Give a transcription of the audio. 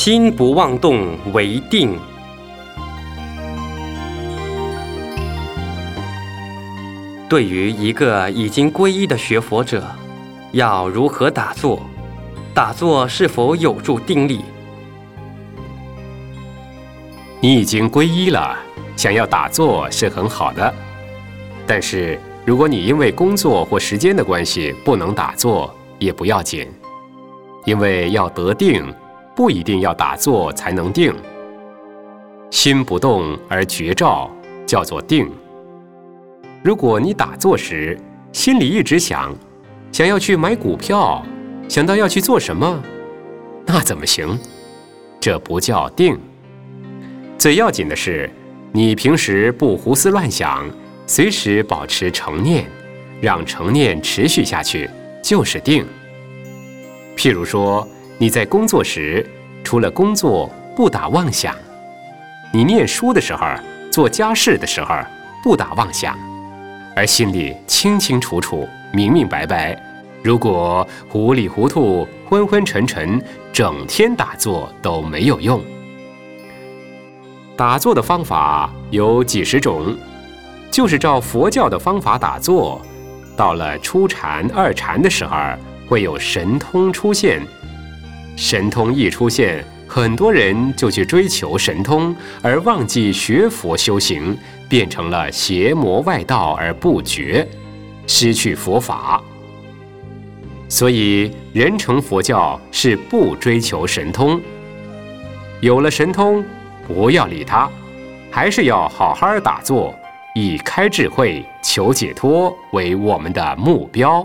心不妄动为定。对于一个已经皈依的学佛者，要如何打坐？打坐是否有助定力？你已经皈依了，想要打坐是很好的。但是，如果你因为工作或时间的关系不能打坐，也不要紧，因为要得定，不一定要打坐才能定。心不动而觉照，叫做定。如果你打坐时心里一直想，想要去买股票，想到要去做什么，那怎么行？这不叫定。最要紧的是，你平时不胡思乱想，随时保持成念，让成念持续下去，就是定。譬如说，你在工作时，除了工作不打妄想；你念书的时候，做家事的时候不打妄想。而心里清清楚楚、明明白白。如果糊里糊涂、昏昏沉沉，整天打坐都没有用。打坐的方法有几十种，就是照佛教的方法打坐。到了初禅、二禅的时候，会有神通出现。神通一出现，很多人就去追求神通，而忘记学佛修行。变成了邪魔外道而不觉，失去佛法。所以人成佛教是不追求神通。有了神通，不要理他，还是要好好打坐，以开智慧求解脱为我们的目标。